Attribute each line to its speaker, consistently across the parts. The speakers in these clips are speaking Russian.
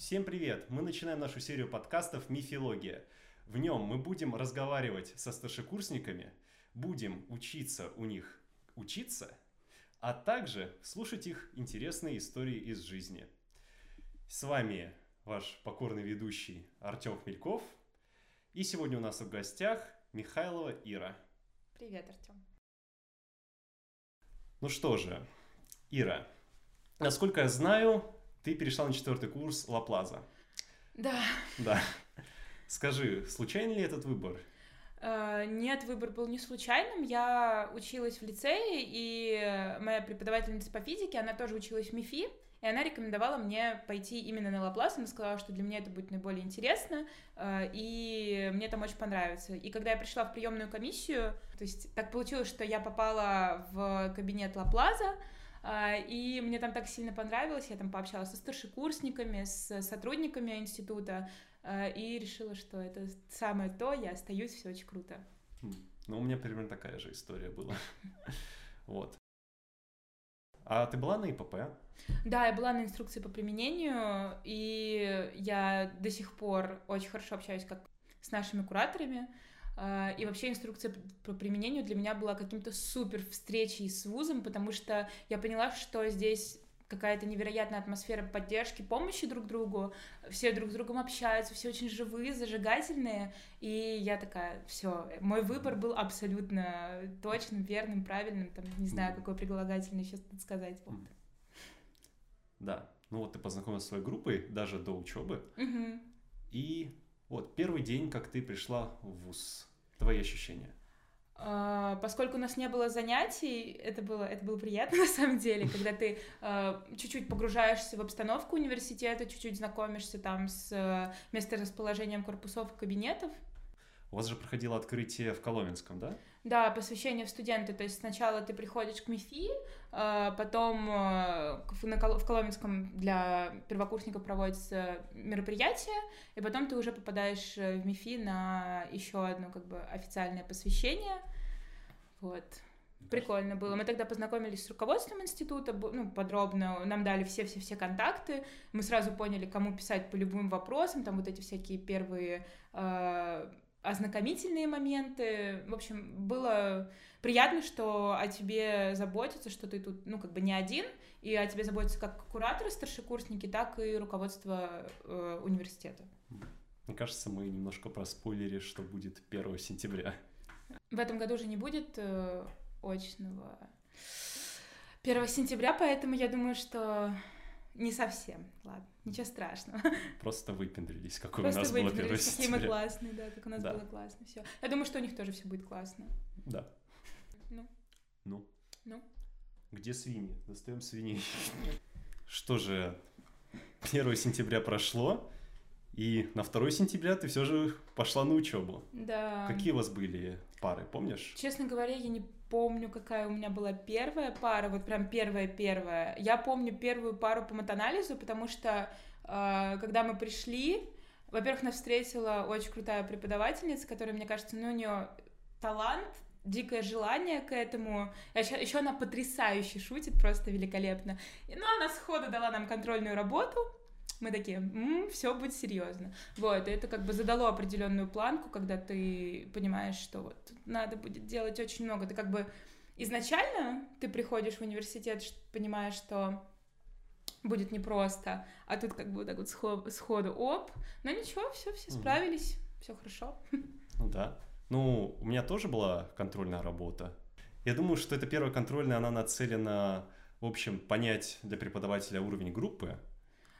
Speaker 1: Всем привет! Мы начинаем нашу серию подкастов «Мифология». В нем мы будем разговаривать со старшекурсниками, будем учиться у них учиться, а также слушать их интересные истории из жизни. С вами ваш покорный ведущий Артем Хмельков. И сегодня у нас в гостях Михайлова Ира.
Speaker 2: Привет, Артем.
Speaker 1: Ну что же, Ира, насколько я знаю, ты перешла на четвертый курс Лаплаза.
Speaker 2: Да.
Speaker 1: Да. Скажи, случайный ли этот выбор?
Speaker 2: Uh, нет, выбор был не случайным. Я училась в лицее, и моя преподавательница по физике, она тоже училась в МИФИ, и она рекомендовала мне пойти именно на Лаплас. Она сказала, что для меня это будет наиболее интересно, uh, и мне там очень понравится. И когда я пришла в приемную комиссию, то есть так получилось, что я попала в кабинет Лаплаза, и мне там так сильно понравилось, я там пообщалась со старшекурсниками, с сотрудниками института, а, и решила, что это самое то, я остаюсь, все очень круто.
Speaker 1: Хм. Ну, у меня примерно такая же история была. Вот. А ты была на ИПП?
Speaker 2: Да, я была на инструкции по применению, и я до сих пор очень хорошо общаюсь как с нашими кураторами. А, и вообще инструкция по применению для меня была каким-то супер встречей с вузом, потому что я поняла, что здесь какая-то невероятная атмосфера поддержки, помощи друг другу, все друг с другом общаются, все очень живые, зажигательные, и я такая, все, мой выбор был абсолютно точным, верным, правильным, там, не знаю, какой прилагательный сейчас тут сказать. Вот.
Speaker 1: Да, ну вот ты познакомилась с своей группой даже до учебы,
Speaker 2: угу.
Speaker 1: и вот первый день, как ты пришла в ВУЗ, твои ощущения?
Speaker 2: А, поскольку у нас не было занятий, это было, это было приятно на самом деле, когда ты э, чуть-чуть погружаешься в обстановку университета, чуть-чуть знакомишься там с э, месторасположением корпусов и кабинетов,
Speaker 1: у вас же проходило открытие в Коломенском, да?
Speaker 2: Да, посвящение в студенты. То есть сначала ты приходишь к МИФИ, а, потом э, в Коломенском для первокурсников проводится мероприятие, и потом ты уже попадаешь э, в МИФИ на еще одно как бы официальное посвящение. Вот. Прикольно было. Мы тогда познакомились с руководством института, ну, подробно, нам дали все-все-все контакты, мы сразу поняли, кому писать по любым вопросам, там вот эти всякие первые э, ознакомительные моменты. В общем, было приятно, что о тебе заботятся, что ты тут, ну, как бы не один, и о тебе заботятся как кураторы, старшекурсники, так и руководство э, университета.
Speaker 1: Мне кажется, мы немножко проспойлерили, что будет 1 сентября.
Speaker 2: В этом году уже не будет э, очного 1 сентября, поэтому я думаю, что не совсем, ладно, ничего страшного.
Speaker 1: Просто выпендрились, какой Просто у нас было 1
Speaker 2: какие мы классные, да, как у нас да. было классно, все. Я думаю, что у них тоже все будет классно.
Speaker 1: Да.
Speaker 2: Ну.
Speaker 1: Ну.
Speaker 2: Ну.
Speaker 1: Где свиньи? Достаем свиней. Что же, 1 сентября прошло, и на 2 сентября ты все же пошла на учебу.
Speaker 2: Да.
Speaker 1: Какие у вас были пары, помнишь?
Speaker 2: Честно говоря, я не помню, какая у меня была первая пара, вот прям первая-первая. Я помню первую пару по матанализу, потому что э, когда мы пришли, во-первых, нас встретила очень крутая преподавательница, которая, мне кажется, ну, у нее талант, дикое желание к этому. Еще, еще она потрясающе шутит, просто великолепно. И, ну, она сходу дала нам контрольную работу, мы такие, м-м, все будет серьезно. Вот, и это как бы задало определенную планку, когда ты понимаешь, что вот надо будет делать очень много. Ты как бы изначально ты приходишь в университет, понимаешь, что будет непросто, а тут как бы вот так вот сходу, оп, но ничего, все, все справились, mm. все хорошо.
Speaker 1: Ну да. Ну, у меня тоже была контрольная работа. Я думаю, что эта первая контрольная, она нацелена, в общем, понять для преподавателя уровень группы,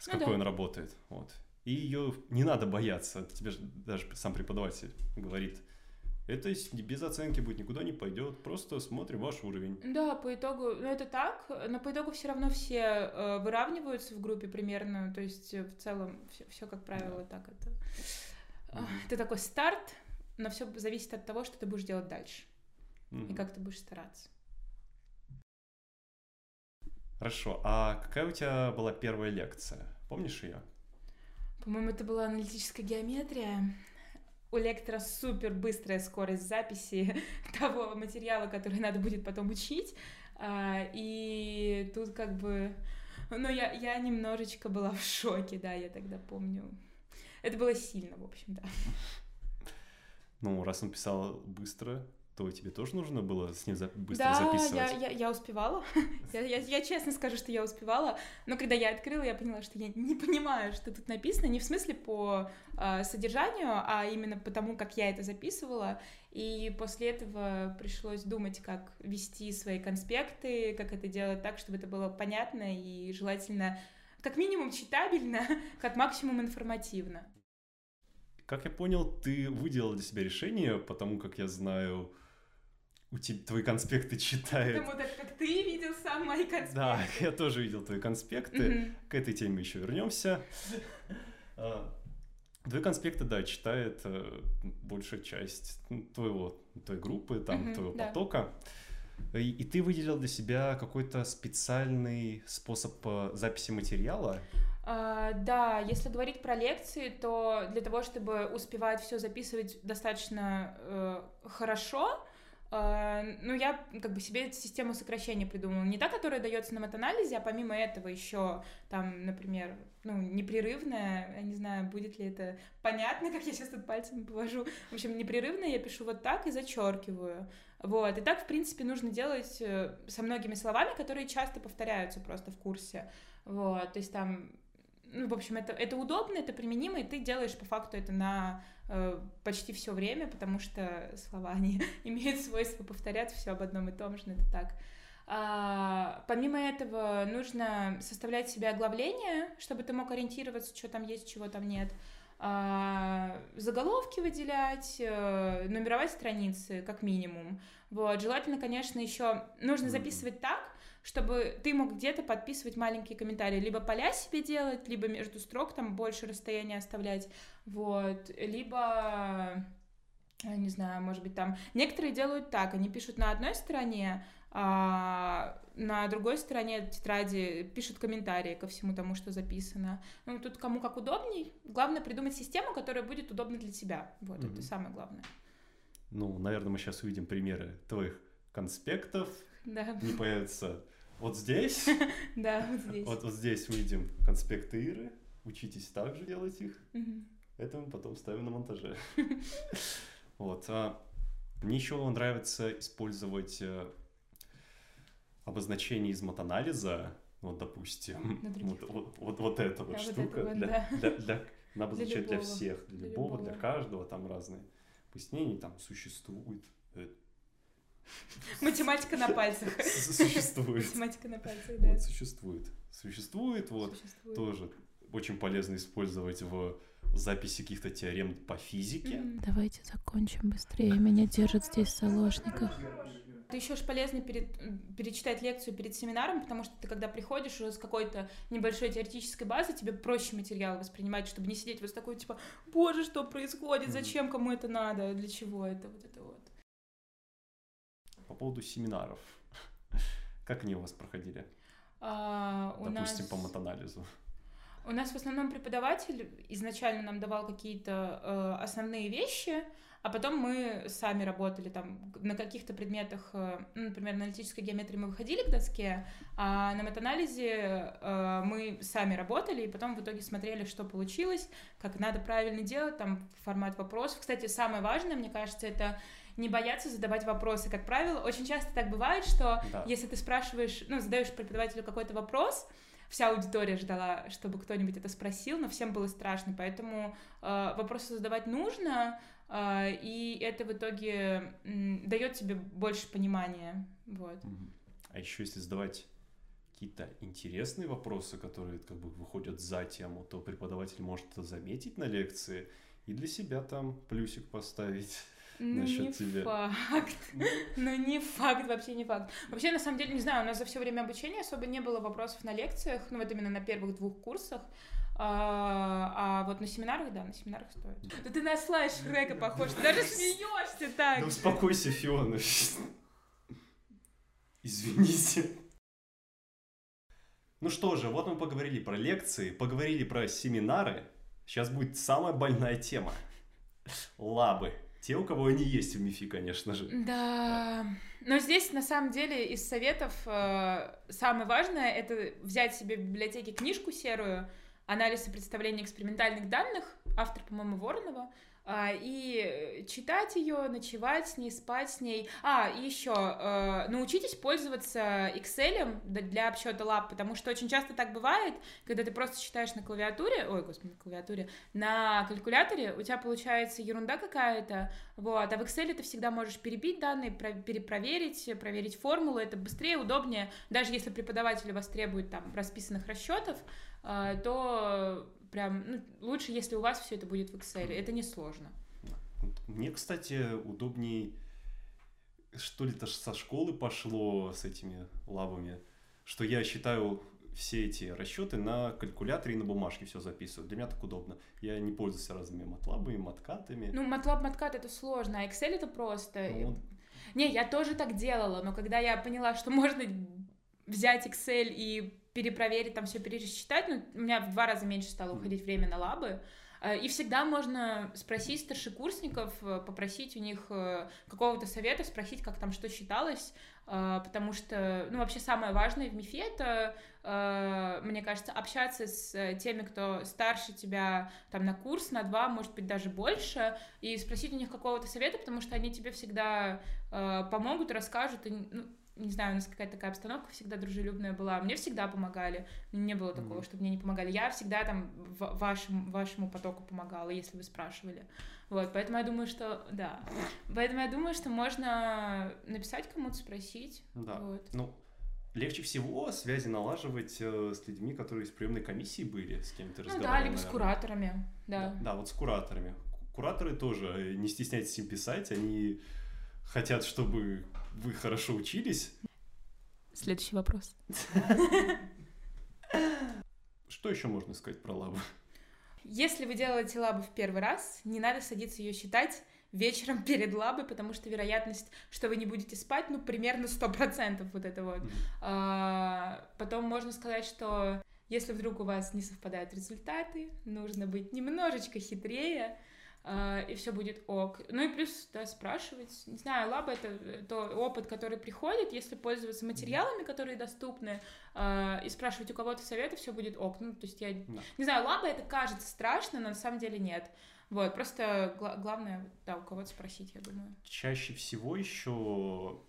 Speaker 1: с ну, какой да. он работает. Вот. И ее не надо бояться. Тебе же даже сам преподаватель говорит, это без оценки будет, никуда не пойдет, просто смотрим ваш уровень.
Speaker 2: Да, по итогу, ну это так, но по итогу все равно все э, выравниваются в группе примерно, то есть э, в целом все, все как правило, да. так это. Mm-hmm. Это такой старт, но все зависит от того, что ты будешь делать дальше mm-hmm. и как ты будешь стараться.
Speaker 1: Хорошо, а какая у тебя была первая лекция? Помнишь ее?
Speaker 2: По-моему, это была аналитическая геометрия. У лектора супер быстрая скорость записи того материала, который надо будет потом учить. А, и тут как бы Но я, я немножечко была в шоке, да, я тогда помню. Это было сильно, в общем, да.
Speaker 1: Ну, раз он писал быстро, то тебе тоже нужно было с ним за- быстро
Speaker 2: да,
Speaker 1: записывать?
Speaker 2: я, я, я успевала. я, я, я честно скажу, что я успевала. Но когда я открыла, я поняла, что я не понимаю, что тут написано. Не в смысле по э, содержанию, а именно потому, как я это записывала. И после этого пришлось думать, как вести свои конспекты, как это делать так, чтобы это было понятно и желательно как минимум читабельно, как максимум информативно.
Speaker 1: Как я понял, ты выделила для себя решение, потому как я знаю, у тебя твои конспекты читают.
Speaker 2: Потому так как ты видел сам мои конспекты.
Speaker 1: Да, я тоже видел твои конспекты. К этой теме еще вернемся. А, Твои конспекты, да, читает э, большая часть твоего, твоей группы, там, твоего
Speaker 2: да.
Speaker 1: потока. И, и ты выделил для себя какой-то специальный способ э, записи материала.
Speaker 2: А, да, если говорить про лекции, то для того, чтобы успевать все записывать достаточно э, хорошо, ну, я как бы себе систему сокращения придумала. Не та, которая дается на матанализе, а помимо этого еще там, например, ну, непрерывная, я не знаю, будет ли это понятно, как я сейчас тут пальцем повожу. В общем, непрерывная я пишу вот так и зачеркиваю. Вот. И так, в принципе, нужно делать э, со многими словами, которые часто повторяются просто в курсе. Вот. То есть там ну, в общем, это, это удобно, это применимо, и ты делаешь по факту это на почти все время, потому что слова, они имеют свойство повторяться все об одном и том же, но это так. А, помимо этого, нужно составлять себе оглавление, чтобы ты мог ориентироваться, что там есть, чего там нет. А, заголовки выделять, э, нумеровать страницы, как минимум. Вот. Желательно, конечно, еще нужно записывать так, чтобы ты мог где-то подписывать маленькие комментарии, либо поля себе делать, либо между строк там больше расстояния оставлять, вот, либо, я не знаю, может быть, там... Некоторые делают так, они пишут на одной стороне, а на другой стороне тетради пишут комментарии ко всему тому, что записано. Ну, тут кому как удобней. Главное придумать систему, которая будет удобна для тебя. Вот,
Speaker 1: Мгм.
Speaker 2: это самое главное.
Speaker 1: Ну, наверное, мы сейчас увидим примеры твоих конспектов.
Speaker 2: Да,
Speaker 1: Не появятся вот здесь.
Speaker 2: да, вот здесь.
Speaker 1: Вот, вот здесь увидим конспекты Иры. Учитесь также делать их.
Speaker 2: Мгм.
Speaker 1: Это мы потом ставим на монтаже. Вот. а Мне еще нравится использовать э, обозначение из матанализа. Вот, допустим, вот, вот, вот, вот эта вот
Speaker 2: Да,
Speaker 1: штука
Speaker 2: вот,
Speaker 1: для,
Speaker 2: да.
Speaker 1: для, для- она обозначает для,
Speaker 2: любого.
Speaker 1: всех, для,
Speaker 2: Для
Speaker 1: любого, для
Speaker 2: любого.
Speaker 1: каждого, там разные пояснения, там существует, э,
Speaker 2: Математика на пальцах.
Speaker 1: существует,
Speaker 2: Математика на пальцах, да.
Speaker 1: вот, существует, существует, вот,
Speaker 2: Существует.
Speaker 1: тоже очень полезно использовать в записи каких-то теорем по физике.
Speaker 3: Давайте закончим быстрее. Меня держат здесь в заложниках.
Speaker 2: Это еще ж полезно перед, перечитать лекцию перед семинаром, потому что ты, когда приходишь уже с какой-то небольшой теоретической базы, тебе проще материал воспринимать, чтобы не сидеть вот с такой, типа, боже, что происходит, зачем кому это надо, для чего это, вот это.
Speaker 1: По поводу семинаров. Как они у вас проходили?
Speaker 2: А, у
Speaker 1: Допустим,
Speaker 2: нас...
Speaker 1: по матанализу.
Speaker 2: У нас в основном преподаватель изначально нам давал какие-то э, основные вещи, а потом мы сами работали там на каких-то предметах, э, ну, например, на аналитической геометрии мы выходили к доске, а на матанализе э, мы сами работали, и потом в итоге смотрели, что получилось, как надо правильно делать, там формат вопросов. Кстати, самое важное, мне кажется, это не бояться задавать вопросы. Как правило, очень часто так бывает, что
Speaker 1: Да.
Speaker 2: если ты спрашиваешь, ну, задаешь преподавателю какой-то вопрос, вся аудитория ждала, чтобы кто-нибудь это спросил, но всем было страшно, поэтому э, вопросы задавать нужно, э, и это в итоге м, дает тебе больше понимания, вот.
Speaker 1: А еще если задавать какие-то интересные вопросы, которые как бы выходят за тему, то преподаватель может это заметить на лекции и для себя там плюсик поставить.
Speaker 2: Ну,
Speaker 1: Насчет
Speaker 2: не
Speaker 1: тебя.
Speaker 2: факт. Ну, не факт, вообще не факт. Вообще, на самом деле, не знаю, у нас за все время обучения особо не было вопросов на лекциях, ну, вот именно на первых двух курсах. А, а вот на семинарах, да, на семинарах стоит. Да ты на слайд Шрека похож, ты даже смеешься так.
Speaker 1: Да успокойся, Фиона. Извините. Ну что же, вот мы поговорили про лекции, поговорили про семинары. Сейчас будет самая больная тема. Лабы. Те, у кого они есть в МИФИ, конечно же.
Speaker 2: Да. Но здесь, на самом деле, из советов э, самое важное — это взять себе в библиотеке книжку серую «Анализ и представление экспериментальных данных», автор, по-моему, Воронова, и читать ее, ночевать с ней, спать с ней. А, и еще э, научитесь пользоваться Excel для обсчета лап, потому что очень часто так бывает, когда ты просто читаешь на клавиатуре, ой, господи, на клавиатуре, на калькуляторе, у тебя получается ерунда какая-то, вот, а в Excel ты всегда можешь перебить данные, перепроверить, проверить формулу, это быстрее, удобнее, даже если преподаватель вас требует там расписанных расчетов, э, то прям, ну, лучше, если у вас все это будет в Excel. Это несложно.
Speaker 1: Мне, кстати, удобней, что ли, то со школы пошло с этими лабами, что я считаю все эти расчеты на калькуляторе и на бумажке все записываю. Для меня так удобно. Я не пользуюсь разными матлабами, маткатами.
Speaker 2: Ну, матлаб, маткат это сложно, а Excel это просто. Ну, Не, я тоже так делала, но когда я поняла, что можно взять Excel и перепроверить, там все пересчитать, ну, у меня в два раза меньше стало уходить время на лабы, э, и всегда можно спросить старшекурсников, э, попросить у них э, какого-то совета, спросить, как там что считалось, потому что, ну, вообще самое важное в МИФе это, мне кажется, общаться с теми, кто старше тебя там на курс, на два, может быть, даже больше, и спросить у них какого-то совета, потому что они тебе всегда помогут, расскажут, и, ну, не знаю, у нас какая-то такая обстановка всегда дружелюбная была. Мне всегда помогали. Не было такого, mm-hmm. чтобы мне не помогали. Я всегда там вашему, вашему потоку помогала, если вы спрашивали. Вот, поэтому я думаю, что да. Поэтому я думаю, что можно написать кому-то, спросить.
Speaker 1: Да.
Speaker 2: Вот.
Speaker 1: Ну, легче всего связи налаживать э, с людьми, которые из приемной комиссии были, с кем то
Speaker 2: ну, разговаривали. Ну да, либо наверное. с кураторами, да.
Speaker 1: да. Да, вот с кураторами. Кураторы тоже, э, не стесняйтесь им писать, они хотят, чтобы вы хорошо учились.
Speaker 2: Следующий вопрос.
Speaker 1: Что еще можно сказать про лабу?
Speaker 2: Если вы делаете лабу в первый раз, не надо садиться ее считать вечером перед лабой, потому что вероятность, что вы не будете спать, ну, примерно 100% вот это вот. Mm-hmm. А, потом можно сказать, что если вдруг у вас не совпадают результаты, нужно быть немножечко хитрее, и все будет ок. Ну и плюс, да, спрашивать. Не знаю, лаба это то опыт, который приходит, если пользоваться материалами, которые доступны, uh, и спрашивать у кого-то советы, все будет ок. Ну, то есть я да. не знаю, лаба это кажется страшно, но на самом деле нет. Вот, просто гла- главное, да, у кого-то спросить, я думаю.
Speaker 1: Чаще всего еще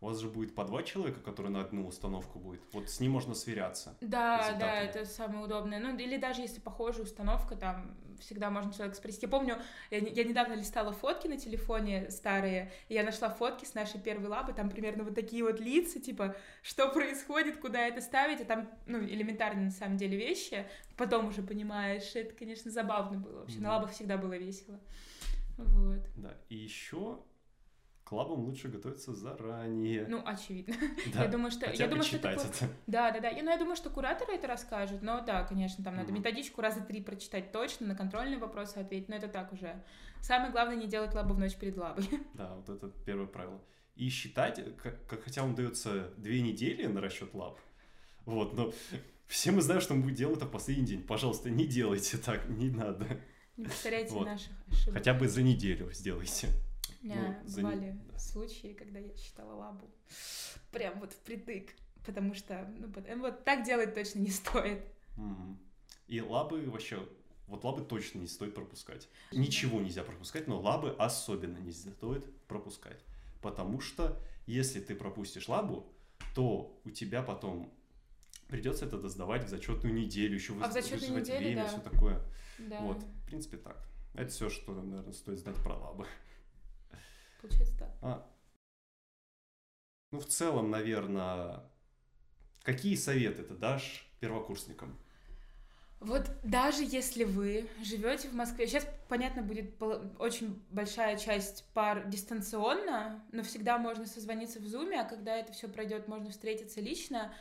Speaker 1: у вас же будет по два человека, которые на одну установку будет. Вот с ним можно сверяться.
Speaker 2: Да, да, это самое удобное. Ну, или даже если похожая установка, там всегда можно человека спросить. Я помню, я, я недавно листала фотки на телефоне старые, и я нашла фотки с нашей первой лабы, там примерно вот такие вот лица, типа, что происходит, куда это ставить, а там, ну, элементарные на самом деле вещи. Потом уже понимаешь, это, конечно, забавно было. Вообще, mm-hmm. на лабах всегда было весело. Вот.
Speaker 1: Да, и еще к лабам лучше готовиться заранее.
Speaker 2: Ну, очевидно. Да, я думаю, что...
Speaker 1: Хотя
Speaker 2: я
Speaker 1: думаю,
Speaker 2: что это... Да, да, да. Я, ну, я думаю, что кураторы это расскажут. Но да, конечно, там надо методичку раза три прочитать точно, на контрольные вопросы ответить. Но это так уже. Самое главное не делать лабу в ночь перед лабой.
Speaker 1: Да, вот это первое правило. И считать, как, как хотя вам дается две недели на расчет лаб, вот, но все мы знаем, что он будет делать это в последний день. Пожалуйста, не делайте так, не надо.
Speaker 2: Не повторяйте вот. наших ошибок.
Speaker 1: Хотя бы за неделю сделайте.
Speaker 2: У меня ну, бывали за... случаи, когда я читала лабу прям вот впритык, потому что ну, вот так делать точно не стоит.
Speaker 1: Угу. И лабы вообще, вот лабы точно не стоит пропускать. Ничего нельзя пропускать, но лабы особенно не стоит пропускать. Потому что если ты пропустишь лабу, то у тебя потом придется это сдавать в зачетную неделю, еще
Speaker 2: а в зачетную неделю, время, да.
Speaker 1: все такое. Да. Вот, в принципе, так. Это все, что, наверное, стоит знать про лабы.
Speaker 2: Получается так.
Speaker 1: А, ну, в целом, наверное, какие советы ты дашь первокурсникам?
Speaker 2: Вот даже если вы живете в Москве, сейчас, понятно, будет очень большая часть пар дистанционно, но всегда можно созвониться в Зуме, а когда это все пройдет, можно встретиться лично.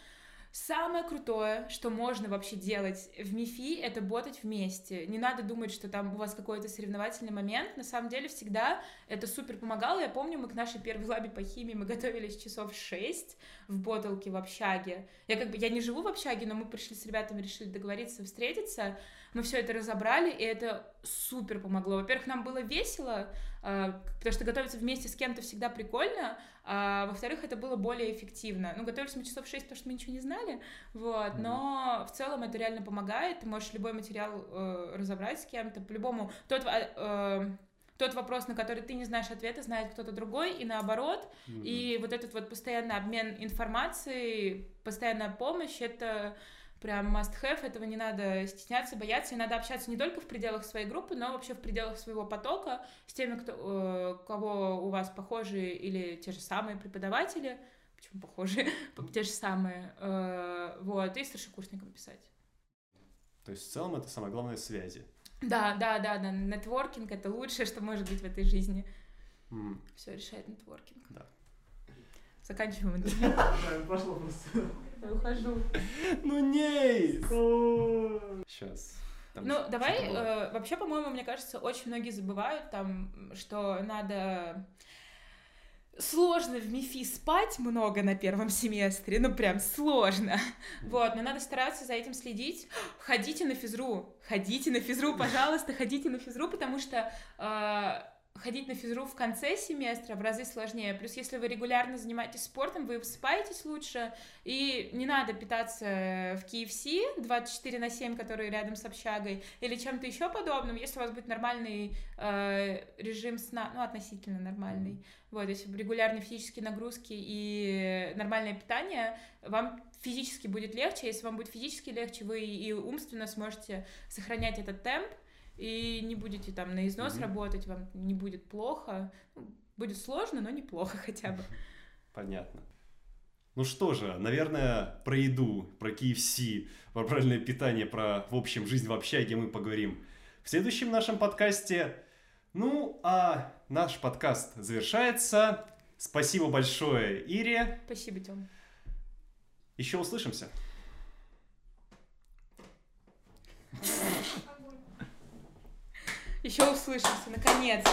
Speaker 2: Самое крутое, что можно вообще делать в МИФИ, это ботать вместе. Не надо думать, что там у вас какой-то соревновательный момент. На самом деле всегда это супер помогало. Я помню, мы к нашей первой лабе по химии мы готовились часов 6 в боталке в общаге. Я как бы я не живу в общаге, но мы пришли с ребятами, решили договориться, встретиться. Мы все это разобрали, и это супер помогло. Во-первых, нам было весело, а, потому что готовиться вместе с кем-то всегда прикольно, а во-вторых, это было более эффективно. Ну, готовились мы часов 6, потому что мы ничего не знали, вот, но в целом это реально помогает, ты можешь любой материал э, разобрать с кем-то, по-любому, тот, э, тот вопрос, на который ты не знаешь ответа, знает кто-то другой, и наоборот, mm-hmm. и вот этот вот постоянный обмен информацией, постоянная помощь, это прям must-have, этого не надо стесняться, бояться, и надо общаться не только в пределах своей группы, но вообще в пределах своего потока с теми, кто, э, кого у вас похожие или те же самые преподаватели, почему похожие, те же самые, э, вот, и старшекурсникам писать.
Speaker 1: То есть в целом это самое главное связи.
Speaker 2: Да, да, да, да, нетворкинг это лучшее, что может быть в этой жизни. Mm. Все решает нетворкинг.
Speaker 1: Да.
Speaker 2: Заканчиваем интервью.
Speaker 4: Пошло просто.
Speaker 2: Я ухожу.
Speaker 1: Ну не! Сейчас.
Speaker 2: ну, давай, э, вообще, по-моему, мне кажется, очень многие забывают там, что надо сложно в МИФИ спать много на первом семестре, ну прям сложно. Вот, но надо стараться за этим следить. Ходите на физру, ходите на физру, пожалуйста, ходите на физру, потому что э, ходить на физру в конце семестра в разы сложнее. Плюс, если вы регулярно занимаетесь спортом, вы высыпаетесь лучше, и не надо питаться в KFC 24 на 7, который рядом с общагой, или чем-то еще подобным, если у вас будет нормальный э, режим сна, ну, относительно нормальный. Вот, если регулярные физические нагрузки и нормальное питание, вам физически будет легче. Если вам будет физически легче, вы и умственно сможете сохранять этот темп, и не будете там на износ mm-hmm. работать, вам не будет плохо. Ну, будет сложно, но неплохо хотя бы.
Speaker 1: Понятно. Ну что же, наверное, про еду, про KFC, про правильное питание, про, в общем, жизнь в общаге мы поговорим в следующем нашем подкасте. Ну, а наш подкаст завершается. Спасибо большое, Ире.
Speaker 2: Спасибо, Тём.
Speaker 1: Еще услышимся.
Speaker 2: Еще услышимся, наконец-то.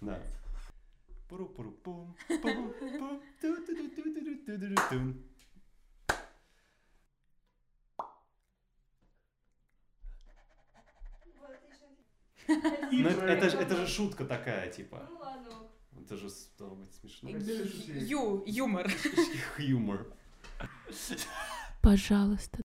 Speaker 1: Да. Ну, это, же, это же шутка такая, типа.
Speaker 5: Ну ладно.
Speaker 1: Это же должно быть смешно.
Speaker 2: Ю, юмор.
Speaker 1: Юмор.
Speaker 3: Пожалуйста,